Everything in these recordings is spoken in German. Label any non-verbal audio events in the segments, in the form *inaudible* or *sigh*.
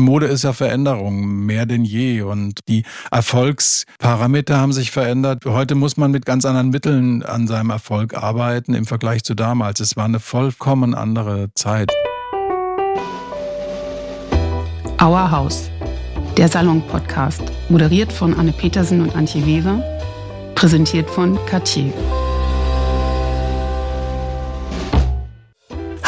Mode ist ja Veränderung, mehr denn je. Und die Erfolgsparameter haben sich verändert. Heute muss man mit ganz anderen Mitteln an seinem Erfolg arbeiten im Vergleich zu damals. Es war eine vollkommen andere Zeit. Our House, der Salon-Podcast, moderiert von Anne Petersen und Antje Weber, präsentiert von Cartier.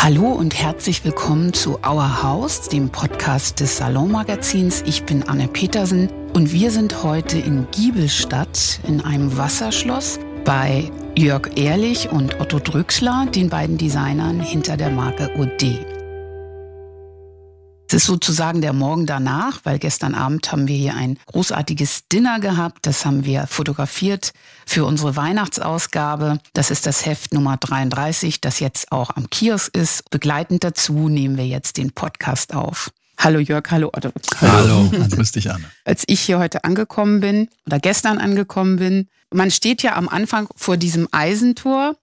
Hallo und herzlich willkommen zu Our House, dem Podcast des Salonmagazins. Ich bin Anne Petersen und wir sind heute in Giebelstadt in einem Wasserschloss bei Jörg Ehrlich und Otto Drüxler, den beiden Designern hinter der Marke OD. Es ist sozusagen der Morgen danach, weil gestern Abend haben wir hier ein großartiges Dinner gehabt. Das haben wir fotografiert für unsere Weihnachtsausgabe. Das ist das Heft Nummer 33, das jetzt auch am Kiosk ist. Begleitend dazu nehmen wir jetzt den Podcast auf. Hallo Jörg, hallo Otto. Hallo, grüß dich an. Als ich hier heute angekommen bin oder gestern angekommen bin, man steht ja am Anfang vor diesem Eisentor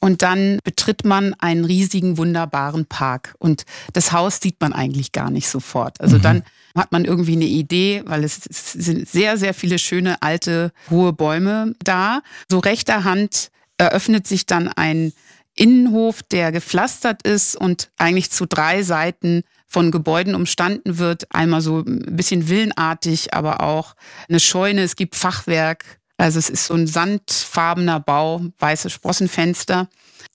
und dann betritt man einen riesigen, wunderbaren Park. Und das Haus sieht man eigentlich gar nicht sofort. Also mhm. dann hat man irgendwie eine Idee, weil es sind sehr, sehr viele schöne, alte, hohe Bäume da. So rechter Hand eröffnet sich dann ein Innenhof, der gepflastert ist und eigentlich zu drei Seiten von Gebäuden umstanden wird. Einmal so ein bisschen villenartig, aber auch eine Scheune. Es gibt Fachwerk, also es ist so ein sandfarbener Bau, weiße Sprossenfenster.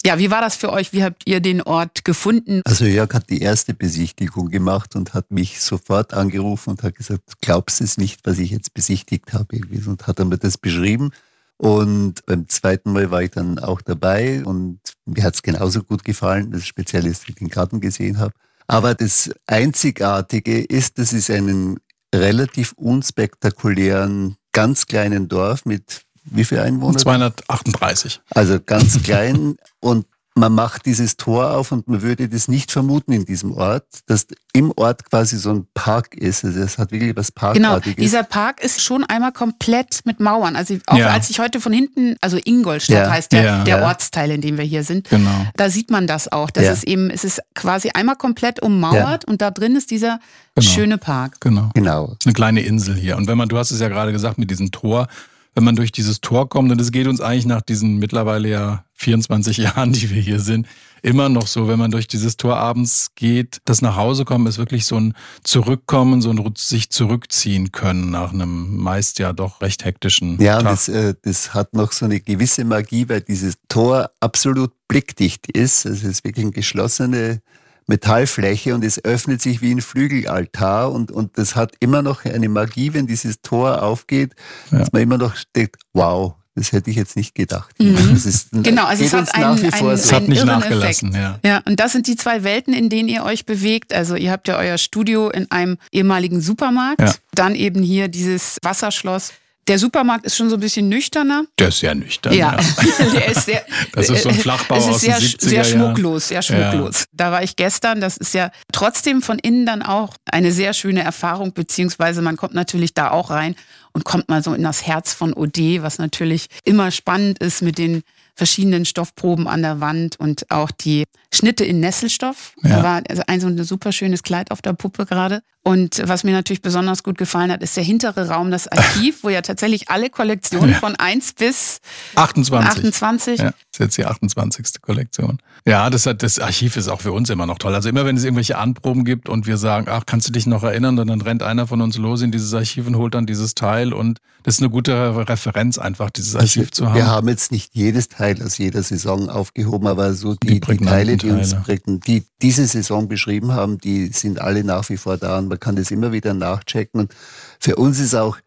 Ja, wie war das für euch? Wie habt ihr den Ort gefunden? Also Jörg hat die erste Besichtigung gemacht und hat mich sofort angerufen und hat gesagt, glaubst es nicht, was ich jetzt besichtigt habe? Und hat er mir das beschrieben. Und beim zweiten Mal war ich dann auch dabei und mir hat es genauso gut gefallen, das speziell ist, dass ich den Garten gesehen habe. Aber das Einzigartige ist, dass es einen relativ unspektakulären ganz kleinen Dorf mit wie viel Einwohner? 238. Also ganz klein und man macht dieses Tor auf und man würde das nicht vermuten in diesem Ort, dass im Ort quasi so ein Park ist. Also es hat wirklich was Parkartiges. Genau, dieser Park ist schon einmal komplett mit Mauern. Also auch ja. als ich heute von hinten, also Ingolstadt ja. heißt der, ja. der Ortsteil, in dem wir hier sind, genau. da sieht man das auch. Das ist eben, es ist quasi einmal komplett ummauert und da drin ist dieser genau. schöne Park. Genau. genau. Das ist eine kleine Insel hier. Und wenn man, du hast es ja gerade gesagt mit diesem Tor, wenn man durch dieses Tor kommt, und es geht uns eigentlich nach diesen mittlerweile ja 24 *laughs* Jahren, die wir hier sind, immer noch so, wenn man durch dieses Tor abends geht, das nach Hause kommen ist wirklich so ein Zurückkommen, so ein sich zurückziehen können nach einem meist ja doch recht hektischen ja, Tag. Ja, das, äh, das hat noch so eine gewisse Magie, weil dieses Tor absolut blickdicht ist. Es ist wirklich eine geschlossene Metallfläche und es öffnet sich wie ein Flügelaltar und, und das hat immer noch eine Magie, wenn dieses Tor aufgeht, ja. dass man immer noch denkt, wow, das hätte ich jetzt nicht gedacht. Mhm. Ist, genau, also es hat, einen, einen, so. es hat nicht nachgelassen. Ja. ja, und das sind die zwei Welten, in denen ihr euch bewegt. Also ihr habt ja euer Studio in einem ehemaligen Supermarkt, ja. dann eben hier dieses Wasserschloss. Der Supermarkt ist schon so ein bisschen nüchterner. Der ist sehr nüchtern. Ja, ja. *laughs* der ist sehr. *laughs* Das ist so ein Flachbau es ist aus sehr, den 70er sehr schmucklos, sehr schmucklos. Ja. Da war ich gestern. Das ist ja trotzdem von innen dann auch eine sehr schöne Erfahrung, beziehungsweise man kommt natürlich da auch rein und kommt mal so in das Herz von OD, was natürlich immer spannend ist mit den verschiedenen Stoffproben an der Wand und auch die Schnitte in Nesselstoff. Ja. Da war also ein so ein super schönes Kleid auf der Puppe gerade. Und was mir natürlich besonders gut gefallen hat, ist der hintere Raum, das Archiv, *laughs* wo ja tatsächlich alle Kollektionen ja. von 1 bis 28. 28. Ja, das ist jetzt die 28. Kollektion. Ja, das, hat, das Archiv ist auch für uns immer noch toll. Also immer wenn es irgendwelche Anproben gibt und wir sagen, ach, kannst du dich noch erinnern? Und dann rennt einer von uns los in dieses Archiv und holt dann dieses Teil. Und das ist eine gute Referenz einfach, dieses Archiv also, zu haben. Wir haben jetzt nicht jedes Teil aus jeder Saison aufgehoben, aber so die, die, die Teile, die uns prägten, die diese Saison beschrieben haben, die sind alle nach wie vor da. Und man kann das immer wieder nachchecken. Und für uns ist auch,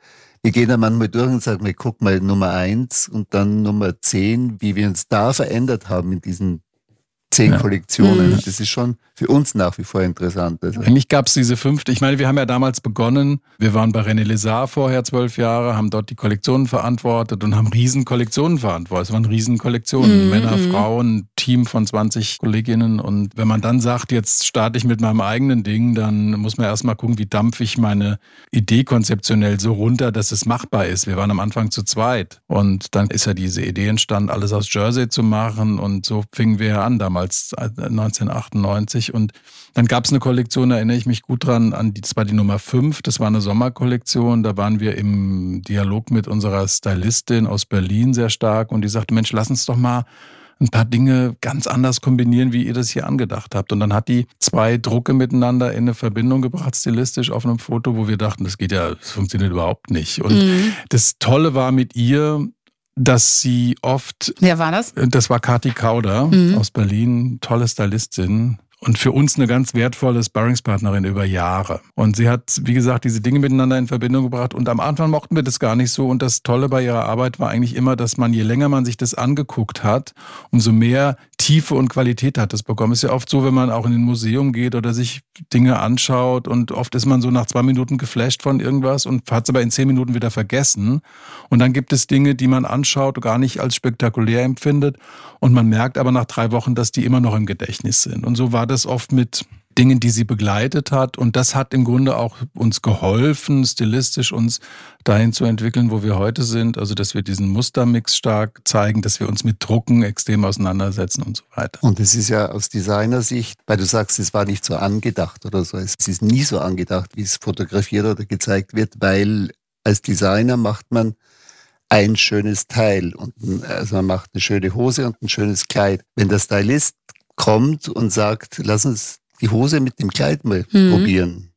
wir gehen da manchmal durch und sagen, wir gucken mal Nummer eins und dann Nummer zehn, wie wir uns da verändert haben in diesen zehn ja. Kollektionen. Mhm. Das ist schon für uns nach wie vor interessant. Also. Eigentlich gab es diese fünfte, ich meine, wir haben ja damals begonnen, wir waren bei René Lézard vorher zwölf Jahre, haben dort die Kollektionen verantwortet und haben riesen Kollektionen verantwortet. Es waren riesen Kollektionen, mhm. Männer. Frauen, Team von 20 Kolleginnen und wenn man dann sagt, jetzt starte ich mit meinem eigenen Ding, dann muss man erstmal gucken, wie dampfe ich meine Idee konzeptionell so runter, dass es machbar ist. Wir waren am Anfang zu zweit und dann ist ja diese Idee entstanden, alles aus Jersey zu machen und so fingen wir an damals damals, 1998. Äh, und dann gab es eine Kollektion, da erinnere ich mich gut dran, an die, das war die Nummer 5, das war eine Sommerkollektion. Da waren wir im Dialog mit unserer Stylistin aus Berlin sehr stark und die sagte, Mensch, lass uns doch mal ein paar Dinge ganz anders kombinieren, wie ihr das hier angedacht habt. Und dann hat die zwei Drucke miteinander in eine Verbindung gebracht, stilistisch auf einem Foto, wo wir dachten, das geht ja, das funktioniert überhaupt nicht. Und mhm. das Tolle war mit ihr, dass sie oft. Wer war das? Das war Kati Kauder mhm. aus Berlin, tolle Stylistin und für uns eine ganz wertvolle Sparringspartnerin über Jahre. Und sie hat, wie gesagt, diese Dinge miteinander in Verbindung gebracht. Und am Anfang mochten wir das gar nicht so. Und das Tolle bei ihrer Arbeit war eigentlich immer, dass man, je länger man sich das angeguckt hat, umso mehr Tiefe und Qualität hat es bekommen. Ist ja oft so, wenn man auch in ein Museum geht oder sich Dinge anschaut und oft ist man so nach zwei Minuten geflasht von irgendwas und hat es aber in zehn Minuten wieder vergessen. Und dann gibt es Dinge, die man anschaut, gar nicht als spektakulär empfindet und man merkt aber nach drei Wochen, dass die immer noch im Gedächtnis sind. Und so war das oft mit Dingen, die sie begleitet hat. Und das hat im Grunde auch uns geholfen, stilistisch uns dahin zu entwickeln, wo wir heute sind. Also, dass wir diesen Mustermix stark zeigen, dass wir uns mit Drucken extrem auseinandersetzen und so weiter. Und es ist ja aus Designersicht, weil du sagst, es war nicht so angedacht oder so. Es ist nie so angedacht, wie es fotografiert oder gezeigt wird, weil als Designer macht man ein schönes Teil und also man macht eine schöne Hose und ein schönes Kleid. Wenn der Stylist kommt und sagt, lass uns die Hose mit dem Kleid mal mhm. probieren.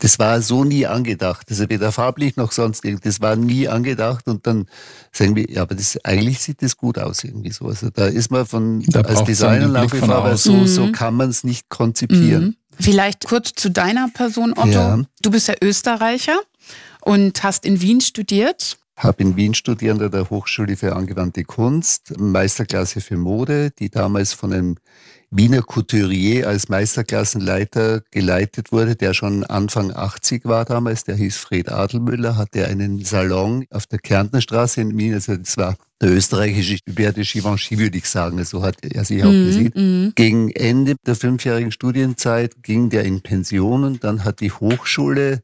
Das war so nie angedacht. Also weder farblich noch sonst irgendwie. Das war nie angedacht. Und dann sagen wir, ja, aber das, eigentlich sieht das gut aus irgendwie so. Also da ist man von, da als Designer nach wie vor, aber so, mhm. so kann man es nicht konzipieren. Mhm. Vielleicht kurz zu deiner Person, Otto. Ja. Du bist ja Österreicher und hast in Wien studiert. Habe in Wien studiert an der Hochschule für angewandte Kunst, Meisterklasse für Mode, die damals von einem Wiener Couturier als Meisterklassenleiter geleitet wurde, der schon Anfang 80 war damals, der hieß Fred Adelmüller, hatte einen Salon auf der Kärntnerstraße in Wien, also das war der österreichische Hubert de Givenchy, würde ich sagen, so hat er sich auch mhm, gesehen. Mm. Gegen Ende der fünfjährigen Studienzeit ging der in Pension und dann hat die Hochschule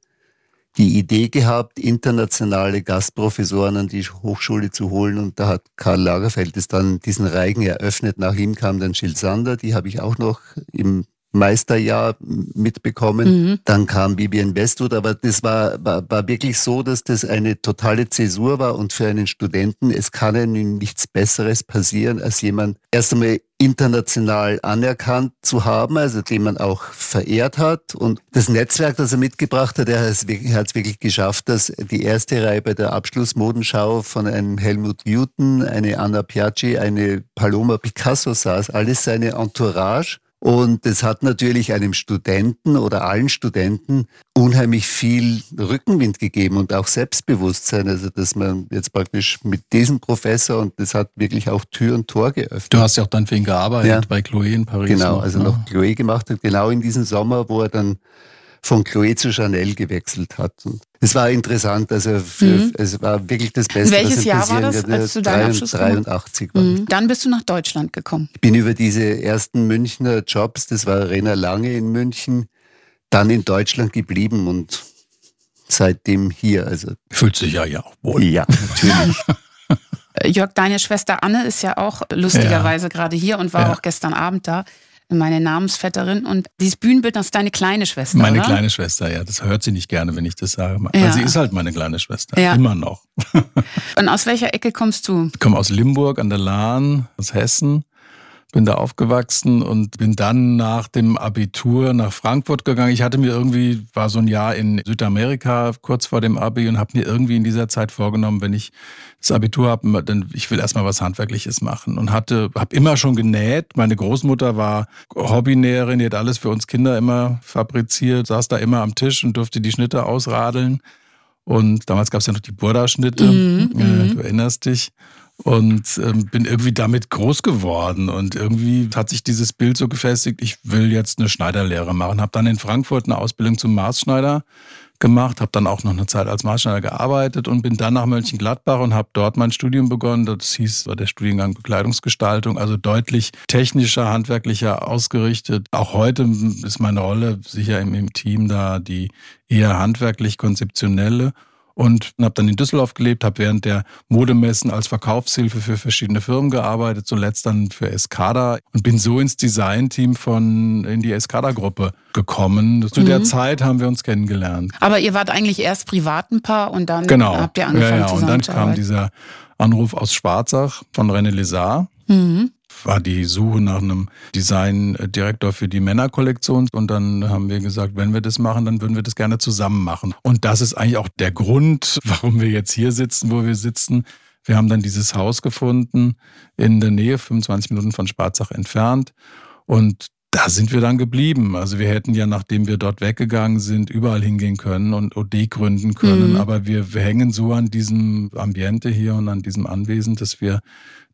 die Idee gehabt, internationale Gastprofessoren an die Hochschule zu holen. Und da hat Karl Lagerfeld es dann diesen Reigen eröffnet. Nach ihm kam dann Jill Sander, die habe ich auch noch im Meisterjahr mitbekommen. Mhm. Dann kam Bibian Westwood, aber das war, war, war wirklich so, dass das eine totale Zäsur war und für einen Studenten, es kann einem nichts Besseres passieren, als jemand erst einmal international anerkannt zu haben, also den man auch verehrt hat. Und das Netzwerk, das er mitgebracht hat, er hat es wirklich, wirklich geschafft, dass die erste Reihe bei der Abschlussmodenschau von einem Helmut Newton, eine Anna Piaggi, eine Paloma Picasso saß, alles seine Entourage. Und es hat natürlich einem Studenten oder allen Studenten unheimlich viel Rückenwind gegeben und auch Selbstbewusstsein. Also, dass man jetzt praktisch mit diesem Professor und das hat wirklich auch Tür und Tor geöffnet. Du hast ja auch dann für ihn gearbeitet ja. bei Chloe in Paris. Genau, also noch Chloe gemacht hat, genau in diesem Sommer, wo er dann von Chloe zu Chanel gewechselt hat. Und es war interessant, also für, mhm. es war wirklich das Beste. Welches Jahr war das, als du deinen Abschluss 83 war. Mhm. Dann bist du nach Deutschland gekommen. Ich bin über diese ersten Münchner Jobs, das war Rena Lange in München, dann in Deutschland geblieben und seitdem hier. Also Fühlt sich ja ja auch wohl. Ja, natürlich. *laughs* *laughs* Jörg, deine Schwester Anne ist ja auch lustigerweise ja. gerade hier und war ja. auch gestern Abend da meine Namensvetterin. Und dieses Bühnenbild, das ist deine kleine Schwester. Meine oder? kleine Schwester, ja. Das hört sie nicht gerne, wenn ich das sage. Weil ja. sie ist halt meine kleine Schwester. Ja. Immer noch. Und aus welcher Ecke kommst du? Ich komme aus Limburg an der Lahn, aus Hessen bin da aufgewachsen und bin dann nach dem Abitur nach Frankfurt gegangen. Ich hatte mir irgendwie, war so ein Jahr in Südamerika kurz vor dem Abi und habe mir irgendwie in dieser Zeit vorgenommen, wenn ich das Abitur habe, dann ich will erstmal was Handwerkliches machen und hatte, habe immer schon genäht. Meine Großmutter war Hobbynäherin, die hat alles für uns Kinder immer fabriziert, saß da immer am Tisch und durfte die Schnitte ausradeln. Und damals gab es ja noch die Burda-Schnitte, äh, mhm. du erinnerst dich und ähm, bin irgendwie damit groß geworden und irgendwie hat sich dieses Bild so gefestigt, ich will jetzt eine Schneiderlehre machen. Habe dann in Frankfurt eine Ausbildung zum Maßschneider gemacht, habe dann auch noch eine Zeit als Maßschneider gearbeitet und bin dann nach Mönchengladbach und habe dort mein Studium begonnen. Das hieß war der Studiengang Bekleidungsgestaltung, also deutlich technischer, handwerklicher ausgerichtet. Auch heute ist meine Rolle sicher im, im Team da die eher handwerklich konzeptionelle und habe dann in Düsseldorf gelebt, habe während der Modemessen als Verkaufshilfe für verschiedene Firmen gearbeitet, zuletzt dann für Escada und bin so ins Designteam von in die Escada-Gruppe gekommen. Zu mhm. der Zeit haben wir uns kennengelernt. Aber ihr wart eigentlich erst privaten Paar und dann genau. habt ihr angefangen ja, ja. Und dann kam dieser Anruf aus Schwarzach von René Lézard. Mhm war die Suche nach einem Designdirektor für die Männerkollektion. Und dann haben wir gesagt, wenn wir das machen, dann würden wir das gerne zusammen machen. Und das ist eigentlich auch der Grund, *laughs* warum wir jetzt hier sitzen, wo wir sitzen. Wir haben dann dieses Haus gefunden in der Nähe, 25 Minuten von Sparzach entfernt. Und da sind wir dann geblieben. Also wir hätten ja, nachdem wir dort weggegangen sind, überall hingehen können und OD gründen können. Mhm. Aber wir, wir hängen so an diesem Ambiente hier und an diesem Anwesen, dass wir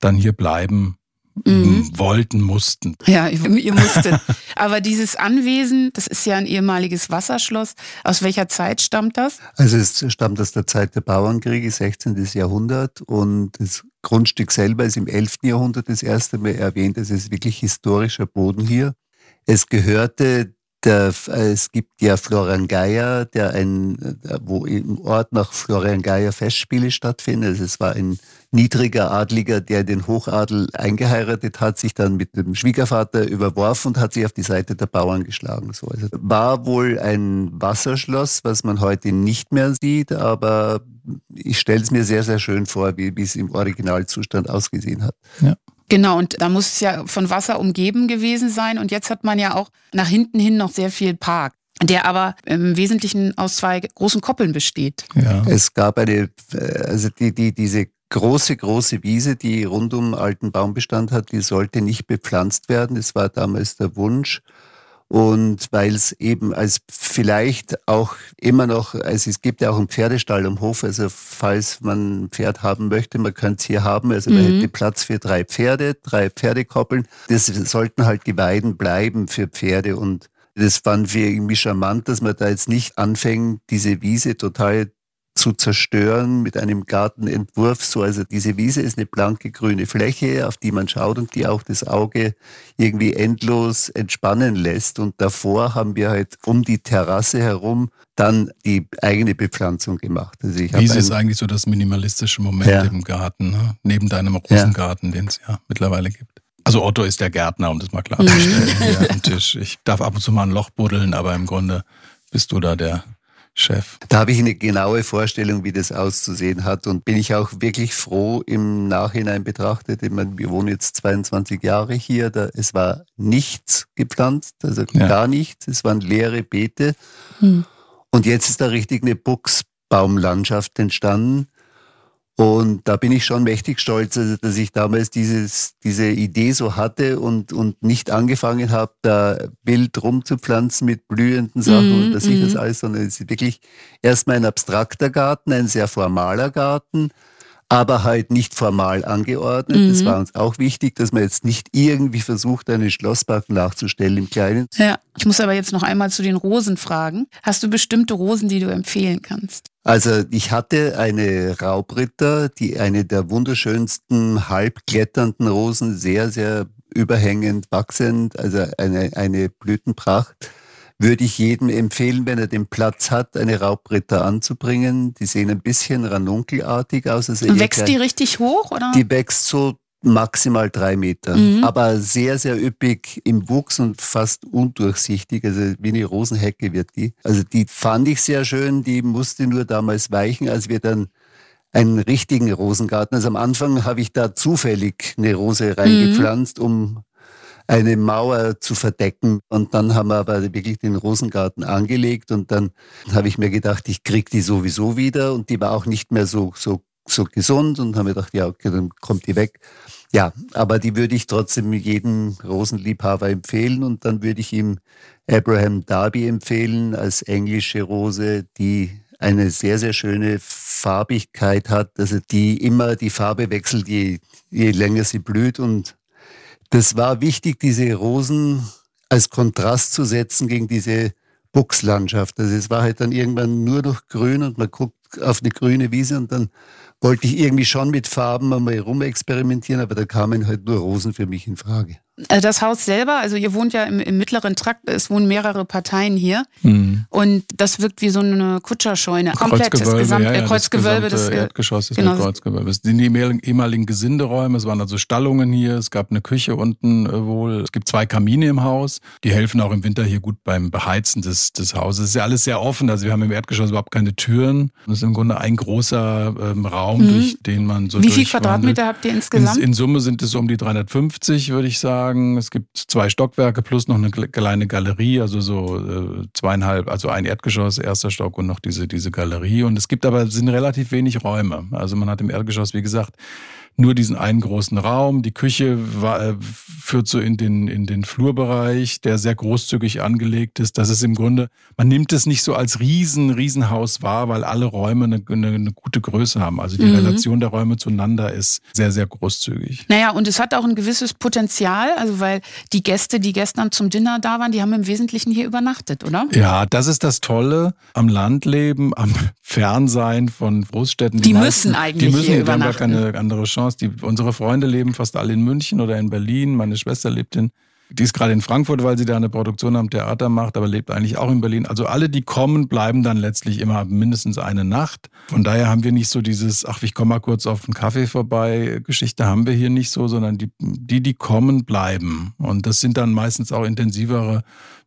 dann hier bleiben mhm. wollten, mussten. Ja, ihr musstet. Aber dieses Anwesen, das ist ja ein ehemaliges Wasserschloss. Aus welcher Zeit stammt das? Also es stammt aus der Zeit der Bauernkriege, 16. Jahrhundert. Und das Grundstück selber ist im 11. Jahrhundert das erste Mal erwähnt. Es ist wirklich historischer Boden hier. Es gehörte der, es gibt ja Florian Geier, der ein, wo im Ort nach Florian Geier Festspiele stattfinden. Es war ein niedriger Adliger, der den Hochadel eingeheiratet hat, sich dann mit dem Schwiegervater überworfen und hat sich auf die Seite der Bauern geschlagen. So, also war wohl ein Wasserschloss, was man heute nicht mehr sieht, aber ich stelle es mir sehr, sehr schön vor, wie, wie es im Originalzustand ausgesehen hat. Ja. Genau, und da muss es ja von Wasser umgeben gewesen sein. Und jetzt hat man ja auch nach hinten hin noch sehr viel Park der aber im Wesentlichen aus zwei großen Koppeln besteht. Ja. Es gab eine, also die, die, diese große, große Wiese, die rund um alten Baumbestand hat, die sollte nicht bepflanzt werden. Das war damals der Wunsch. Und weil es eben als vielleicht auch immer noch, also es gibt ja auch einen Pferdestall am Hof, also falls man ein Pferd haben möchte, man könnte es hier haben, also mhm. man hätte Platz für drei Pferde, drei Pferdekoppeln. Das sollten halt die Weiden bleiben für Pferde und das fanden wir irgendwie charmant, dass man da jetzt nicht anfängt, diese Wiese total zu zerstören mit einem Gartenentwurf. So, also diese Wiese ist eine blanke grüne Fläche, auf die man schaut und die auch das Auge irgendwie endlos entspannen lässt. Und davor haben wir halt um die Terrasse herum dann die eigene Bepflanzung gemacht. Also ich Wiese ist eigentlich so das minimalistische Moment ja. im Garten, ne? neben deinem Rosengarten, ja. den es ja mittlerweile gibt. Also Otto ist der Gärtner, um das mal klarzustellen, mhm. hier am Tisch. Ich darf ab und zu mal ein Loch buddeln, aber im Grunde bist du da der Chef. Da habe ich eine genaue Vorstellung, wie das auszusehen hat und bin ich auch wirklich froh im Nachhinein betrachtet. Ich meine, wir wohnen jetzt 22 Jahre hier, da, es war nichts gepflanzt, also ja. gar nichts, es waren leere Beete. Hm. Und jetzt ist da richtig eine Buchsbaumlandschaft entstanden. Und da bin ich schon mächtig stolz, also, dass ich damals dieses, diese Idee so hatte und, und nicht angefangen habe, da wild rumzupflanzen mit blühenden Sachen mm, und dass ich das mhm. alles, sondern es ist wirklich erstmal ein abstrakter Garten, ein sehr formaler Garten, aber halt nicht formal angeordnet. Mhm. Das war uns auch wichtig, dass man jetzt nicht irgendwie versucht, einen Schlosspark nachzustellen im Kleinen. Ja, ich muss aber jetzt noch einmal zu den Rosen fragen. Hast du bestimmte Rosen, die du empfehlen kannst? Also ich hatte eine Raubritter, die eine der wunderschönsten halbkletternden Rosen, sehr, sehr überhängend wachsend, also eine, eine Blütenpracht würde ich jedem empfehlen, wenn er den Platz hat, eine Raubritter anzubringen. Die sehen ein bisschen ranunkelartig aus. Also wächst die richtig hoch? Oder? Die wächst so maximal drei Meter, mhm. aber sehr, sehr üppig im Wuchs und fast undurchsichtig. Also wie eine Rosenhecke wird die. Also die fand ich sehr schön. Die musste nur damals weichen, als wir dann einen richtigen Rosengarten. Also am Anfang habe ich da zufällig eine Rose reingepflanzt, mhm. um eine Mauer zu verdecken. Und dann haben wir aber wirklich den Rosengarten angelegt. Und dann habe ich mir gedacht, ich kriege die sowieso wieder. Und die war auch nicht mehr so, so, so gesund. Und habe mir gedacht, ja, okay, dann kommt die weg. Ja, aber die würde ich trotzdem jedem Rosenliebhaber empfehlen. Und dann würde ich ihm Abraham Darby empfehlen als englische Rose, die eine sehr, sehr schöne Farbigkeit hat, also die immer die Farbe wechselt, je, je länger sie blüht. Und das war wichtig, diese Rosen als Kontrast zu setzen gegen diese Buchslandschaft. Also es war halt dann irgendwann nur noch grün und man guckt auf eine grüne Wiese und dann wollte ich irgendwie schon mit Farben einmal rumexperimentieren, aber da kamen halt nur Rosen für mich in Frage. Äh, das Haus selber, also ihr wohnt ja im, im mittleren Trakt, es wohnen mehrere Parteien hier. Mhm. Und das wirkt wie so eine Kutscherscheune. Komplett das Gesamt, ja, ja, Kreuzgewölbe. Das, das Erdgeschoss ist genau. mit Kreuzgewölbe. Es sind die ehemaligen Gesinderäume, es waren also Stallungen hier, es gab eine Küche unten äh, wohl. Es gibt zwei Kamine im Haus, die helfen auch im Winter hier gut beim Beheizen des, des Hauses. Es ist ja alles sehr offen, also wir haben im Erdgeschoss überhaupt keine Türen. Das ist im Grunde ein großer ähm, Raum, mhm. durch den man so Wie viel Quadratmeter habt ihr insgesamt? In, in Summe sind es um die 350, würde ich sagen. Es gibt zwei Stockwerke plus noch eine kleine Galerie, also so äh, zweieinhalb, also ein Erdgeschoss, erster Stock und noch diese, diese Galerie. Und es gibt aber sind relativ wenig Räume. Also man hat im Erdgeschoss, wie gesagt, nur diesen einen großen Raum. Die Küche war, äh, führt so in den, in den Flurbereich, der sehr großzügig angelegt ist. Das ist im Grunde, man nimmt es nicht so als riesen, Riesenhaus wahr, weil alle Räume eine, eine, eine gute Größe haben. Also die mhm. Relation der Räume zueinander ist sehr, sehr großzügig. Naja, und es hat auch ein gewisses Potenzial, also weil die Gäste, die gestern zum Dinner da waren, die haben im Wesentlichen hier übernachtet, oder? Ja, das ist das Tolle am Landleben, am Fernsein von Großstädten. Die, die meisten, müssen eigentlich die müssen, hier die übernachten. haben gar keine andere Chance. Chance. Die, unsere Freunde leben fast alle in München oder in Berlin. Meine Schwester lebt in, die ist gerade in Frankfurt, weil sie da eine Produktion am Theater macht, aber lebt eigentlich auch in Berlin. Also alle, die kommen, bleiben dann letztlich immer mindestens eine Nacht. Von daher haben wir nicht so dieses, ach, ich komme mal kurz auf einen Kaffee vorbei, Geschichte haben wir hier nicht so, sondern die, die, die kommen, bleiben. Und das sind dann meistens auch intensivere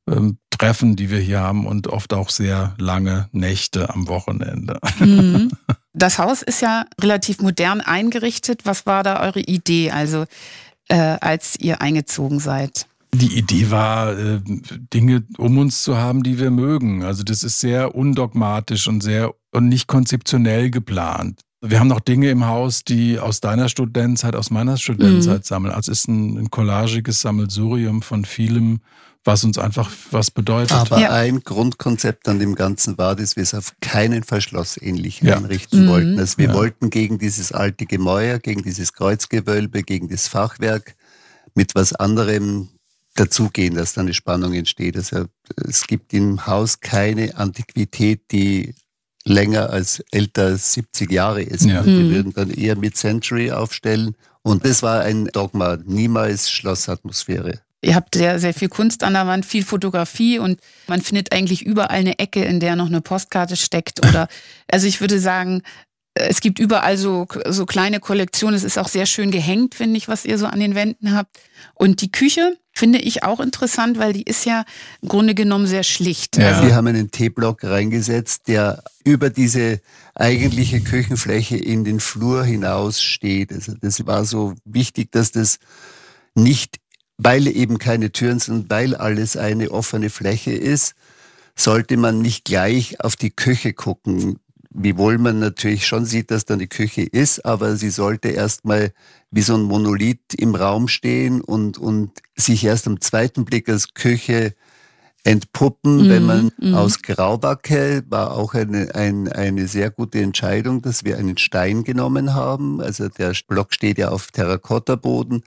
ähm, Treffen, die wir hier haben und oft auch sehr lange Nächte am Wochenende. Mhm. *laughs* Das Haus ist ja relativ modern eingerichtet. Was war da eure Idee, also äh, als ihr eingezogen seid? Die Idee war, äh, Dinge um uns zu haben, die wir mögen. Also das ist sehr undogmatisch und sehr und nicht konzeptionell geplant. Wir haben noch Dinge im Haus, die aus deiner Studentzeit, aus meiner Studentenzeit mhm. sammeln. Also es ist ein, ein collagiges Sammelsurium von vielem, was uns einfach was bedeutet. Aber ja. ein Grundkonzept an dem Ganzen war, dass wir es auf keinen Fall schlossähnlich ja. einrichten mhm. wollten. Also wir ja. wollten gegen dieses alte Gemäuer, gegen dieses Kreuzgewölbe, gegen das Fachwerk mit was anderem dazugehen, dass da eine Spannung entsteht. Also es gibt im Haus keine Antiquität, die länger als älter als 70 Jahre ist. Ja. Wir mhm. würden dann eher Mid-Century aufstellen. Und das war ein Dogma, niemals Schlossatmosphäre. Ihr habt sehr, sehr viel Kunst an der Wand, viel Fotografie und man findet eigentlich überall eine Ecke, in der noch eine Postkarte steckt. Oder *laughs* also ich würde sagen, es gibt überall so, so kleine Kollektionen. Es ist auch sehr schön gehängt, finde ich, was ihr so an den Wänden habt. Und die Küche finde ich auch interessant, weil die ist ja im Grunde genommen sehr schlicht. Ja. Also wir haben einen T-Block reingesetzt, der über diese eigentliche Küchenfläche in den Flur hinaus steht. Also das war so wichtig, dass das nicht weil eben keine Türen sind, weil alles eine offene Fläche ist, sollte man nicht gleich auf die Küche gucken. Wiewohl man natürlich schon sieht, dass da eine Küche ist, aber sie sollte erstmal wie so ein Monolith im Raum stehen und, und sich erst am zweiten Blick als Küche entpuppen, mhm, wenn man mhm. aus Graubacke war auch eine, ein, eine sehr gute Entscheidung, dass wir einen Stein genommen haben. Also der Block steht ja auf Terrakotta-Boden.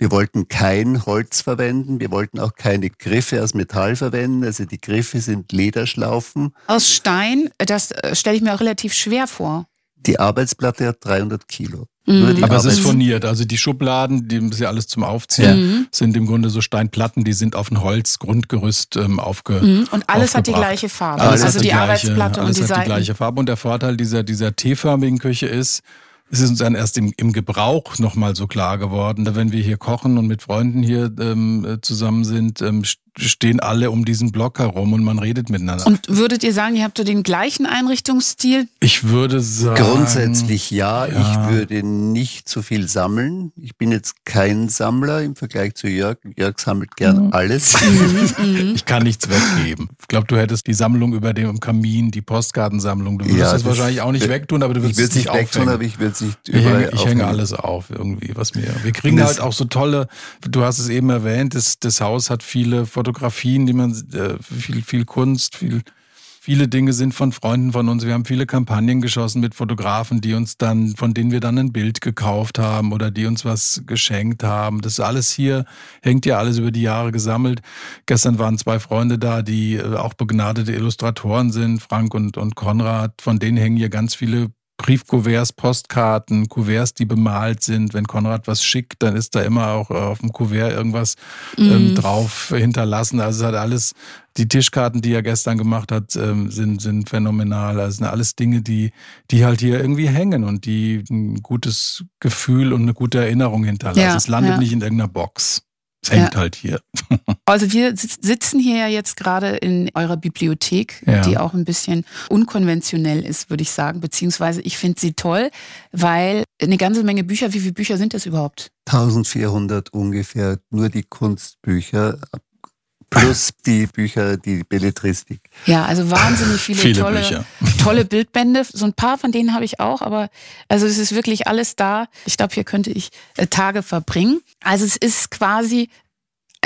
Wir wollten kein Holz verwenden, wir wollten auch keine Griffe aus Metall verwenden. Also die Griffe sind Lederschlaufen. Aus Stein, das äh, stelle ich mir auch relativ schwer vor. Die Arbeitsplatte hat 300 Kilo. Mhm. Aber es ist furniert. Also die Schubladen, die ist ja alles zum Aufziehen, mhm. sind im Grunde so Steinplatten, die sind auf ein Holzgrundgerüst ähm, aufge mhm. Und alles hat die gleiche Farbe. Alles also die, die gleiche, Arbeitsplatte und die hat Seiten. die gleiche Farbe. Und der Vorteil dieser, dieser T-förmigen Küche ist, es ist uns dann erst im, im Gebrauch nochmal so klar geworden. Wenn wir hier kochen und mit Freunden hier ähm, äh, zusammen sind, ähm, stehen alle um diesen Block herum und man redet miteinander. Und würdet ihr sagen, ihr habt so den gleichen Einrichtungsstil? Ich würde sagen. Grundsätzlich ja. ja. Ich würde nicht so viel sammeln. Ich bin jetzt kein Sammler im Vergleich zu Jörg. Jörg sammelt gern mhm. alles. *laughs* Mhm. ich kann nichts weggeben. Ich glaube, du hättest die Sammlung über dem Kamin, die Postkartensammlung. Du würdest ja, es wahrscheinlich auch nicht wegtun, aber du würdest es nicht wegtun, aber ich würde es nicht überall Ich, hänge, ich hänge alles auf irgendwie, was mir. Wir kriegen halt auch so tolle, du hast es eben erwähnt, das, das Haus hat viele Fotografien, die man, äh, viel, viel Kunst, viel, viele Dinge sind von Freunden von uns. Wir haben viele Kampagnen geschossen mit Fotografen, die uns dann, von denen wir dann ein Bild gekauft haben oder die uns was geschenkt haben. Das alles hier hängt ja alles über die Jahre gesammelt. Gestern waren zwei Freunde da, die äh, auch begnadete Illustratoren sind, Frank und, und Konrad. Von denen hängen hier ganz viele Briefkuverts, Postkarten, Kuverts, die bemalt sind. Wenn Konrad was schickt, dann ist da immer auch auf dem Kuvert irgendwas ähm, mhm. drauf hinterlassen. Also es hat alles, die Tischkarten, die er gestern gemacht hat, ähm, sind, sind phänomenal. Also sind alles Dinge, die, die halt hier irgendwie hängen und die ein gutes Gefühl und eine gute Erinnerung hinterlassen. Ja, es landet ja. nicht in irgendeiner Box. Es hängt ja. halt hier. *laughs* Also wir sitzen hier ja jetzt gerade in eurer Bibliothek, ja. die auch ein bisschen unkonventionell ist, würde ich sagen. Beziehungsweise ich finde sie toll, weil eine ganze Menge Bücher, wie viele Bücher sind das überhaupt? 1400 ungefähr, nur die Kunstbücher plus die Bücher, die Belletristik. Ja, also wahnsinnig viele, viele tolle, Bücher. tolle Bildbände. So ein paar von denen habe ich auch, aber also es ist wirklich alles da. Ich glaube, hier könnte ich äh, Tage verbringen. Also es ist quasi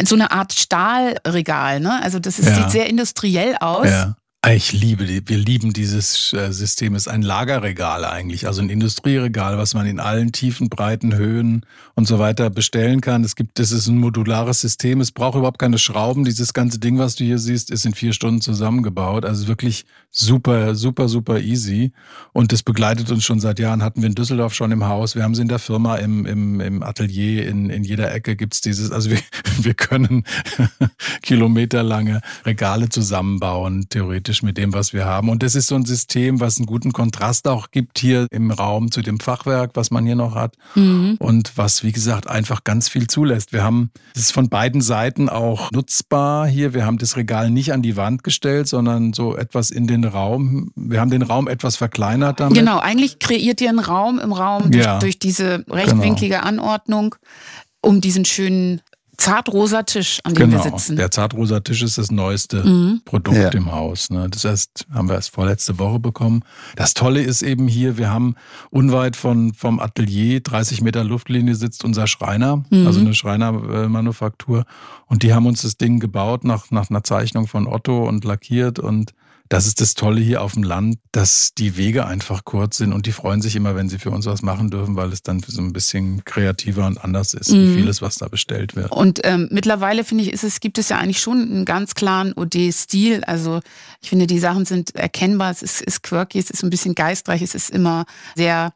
so eine Art Stahlregal, ne? Also das ist, ja. sieht sehr industriell aus. Ja. Ich liebe, wir lieben dieses äh, System. Es ist ein Lagerregal eigentlich, also ein Industrieregal, was man in allen tiefen, breiten Höhen und so weiter bestellen kann. Es gibt, es ist ein modulares System. Es braucht überhaupt keine Schrauben. Dieses ganze Ding, was du hier siehst, ist in vier Stunden zusammengebaut. Also wirklich super, super, super easy. Und das begleitet uns schon seit Jahren. Hatten wir in Düsseldorf schon im Haus. Wir haben es in der Firma, im, im, im Atelier, in, in jeder Ecke gibt's dieses. Also wir, *laughs* wir können *laughs* kilometerlange Regale zusammenbauen, theoretisch identisch mit dem, was wir haben. Und das ist so ein System, was einen guten Kontrast auch gibt hier im Raum zu dem Fachwerk, was man hier noch hat. Mhm. Und was, wie gesagt, einfach ganz viel zulässt. Wir haben, es ist von beiden Seiten auch nutzbar hier. Wir haben das Regal nicht an die Wand gestellt, sondern so etwas in den Raum. Wir haben den Raum etwas verkleinert damit. Genau, eigentlich kreiert ihr einen Raum im Raum durch, ja, durch diese rechtwinklige genau. Anordnung um diesen schönen zartrosa Tisch, an dem genau, wir sitzen. Der zartrosa Tisch ist das neueste mhm. Produkt ja. im Haus. Ne? Das heißt, haben wir erst vorletzte Woche bekommen. Das Tolle ist eben hier, wir haben unweit von, vom Atelier, 30 Meter Luftlinie sitzt unser Schreiner, mhm. also eine Schreinermanufaktur. Und die haben uns das Ding gebaut nach, nach einer Zeichnung von Otto und lackiert und das ist das Tolle hier auf dem Land, dass die Wege einfach kurz sind und die freuen sich immer, wenn sie für uns was machen dürfen, weil es dann so ein bisschen kreativer und anders ist, mhm. wie vieles, was da bestellt wird. Und ähm, mittlerweile finde ich, ist es, gibt es ja eigentlich schon einen ganz klaren OD-Stil. Also ich finde, die Sachen sind erkennbar, es ist, ist quirky, es ist ein bisschen geistreich, es ist immer sehr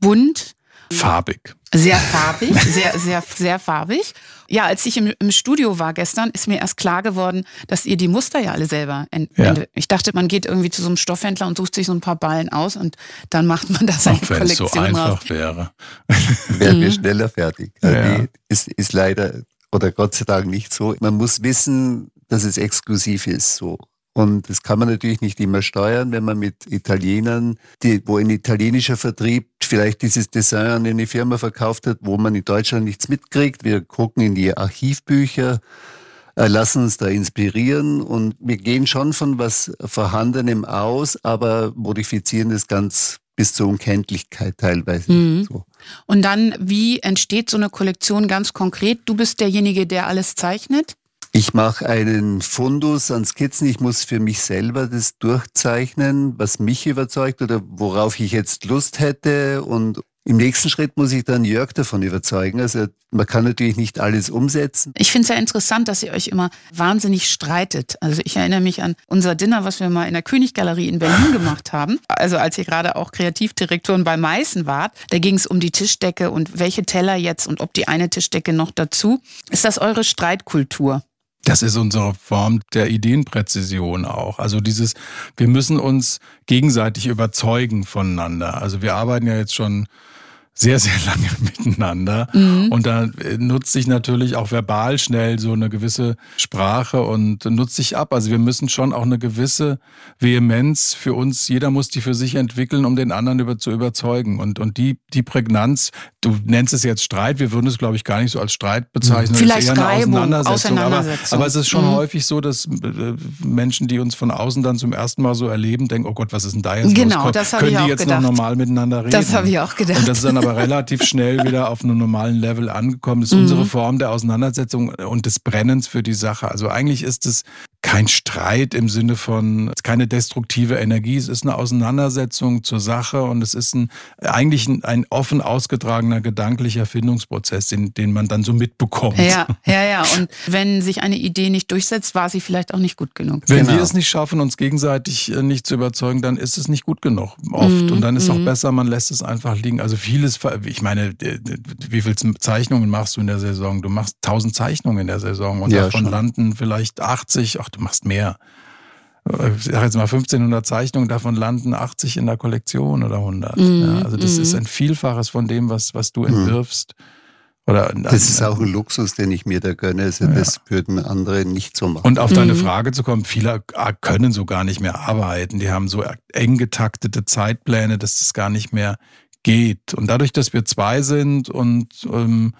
bunt. Farbig. Sehr farbig, sehr, sehr, sehr farbig. Ja, als ich im, im, Studio war gestern, ist mir erst klar geworden, dass ihr die Muster ja alle selber ja. Ich dachte, man geht irgendwie zu so einem Stoffhändler und sucht sich so ein paar Ballen aus und dann macht man das seine Kollektion so einfach raus. wäre. *laughs* Wären wir schneller fertig. Ja. Nee, ist, ist leider oder Gott sei Dank nicht so. Man muss wissen, dass es exklusiv ist. So. Und das kann man natürlich nicht immer steuern, wenn man mit Italienern, die, wo ein italienischer Vertrieb vielleicht dieses Design an eine Firma verkauft hat, wo man in Deutschland nichts mitkriegt. Wir gucken in die Archivbücher, äh, lassen uns da inspirieren und wir gehen schon von was Vorhandenem aus, aber modifizieren es ganz bis zur Unkenntlichkeit teilweise. Mhm. So. Und dann, wie entsteht so eine Kollektion ganz konkret? Du bist derjenige, der alles zeichnet? Ich mache einen Fundus an Skizzen. Ich muss für mich selber das durchzeichnen, was mich überzeugt oder worauf ich jetzt Lust hätte. Und im nächsten Schritt muss ich dann Jörg davon überzeugen. Also man kann natürlich nicht alles umsetzen. Ich finde es ja interessant, dass ihr euch immer wahnsinnig streitet. Also ich erinnere mich an unser Dinner, was wir mal in der Königgalerie in Berlin *laughs* gemacht haben. Also als ihr gerade auch Kreativdirektorin bei Meißen wart, da ging es um die Tischdecke und welche Teller jetzt und ob die eine Tischdecke noch dazu. Ist das eure Streitkultur? Das ist unsere Form der Ideenpräzision auch. Also dieses, wir müssen uns gegenseitig überzeugen voneinander. Also wir arbeiten ja jetzt schon sehr, sehr *laughs* lange miteinander. Mhm. Und da nutzt sich natürlich auch verbal schnell so eine gewisse Sprache und nutzt sich ab. Also wir müssen schon auch eine gewisse Vehemenz für uns, jeder muss die für sich entwickeln, um den anderen über, zu überzeugen. Und, und die, die Prägnanz, du nennst es jetzt Streit, wir würden es, glaube ich, gar nicht so als Streit bezeichnen. Vielleicht eher eine Auseinandersetzung. Auseinandersetzung. Aber, aber, es ist schon mhm. häufig so, dass äh, Menschen, die uns von außen dann zum ersten Mal so erleben, denken, oh Gott, was ist denn da jetzt genau, los? Das Können die jetzt gedacht. noch normal miteinander reden? Das habe ich auch gedacht. Aber relativ schnell wieder auf einem normalen Level angekommen. Das ist mhm. unsere Form der Auseinandersetzung und des Brennens für die Sache. Also eigentlich ist es kein Streit im Sinne von keine destruktive Energie. Es ist eine Auseinandersetzung zur Sache und es ist ein, eigentlich ein, ein offen ausgetragener gedanklicher Findungsprozess, den, den man dann so mitbekommt. Ja, *laughs* ja, ja. Und wenn sich eine Idee nicht durchsetzt, war sie vielleicht auch nicht gut genug. Wenn genau. wir es nicht schaffen, uns gegenseitig äh, nicht zu überzeugen, dann ist es nicht gut genug. Oft. Mhm. Und dann ist es auch mhm. besser, man lässt es einfach liegen. Also vieles, ich meine, wie viele Zeichnungen machst du in der Saison? Du machst tausend Zeichnungen in der Saison und ja, davon schon. landen vielleicht 80, ach, du machst mehr. Ich sag jetzt mal 1500 Zeichnungen, davon landen 80 in der Kollektion oder 100. Mm, ja, also das ist ein Vielfaches von dem, was, was du mhm. entwirfst. Oder, das ist auch ein Luxus, den ich mir da gönne. Also ja. Das würden andere nicht so machen. Und auf deine mhm. Frage zu kommen, viele können so gar nicht mehr arbeiten. Die haben so eng getaktete Zeitpläne, dass das gar nicht mehr geht. Und dadurch, dass wir zwei sind und ähm,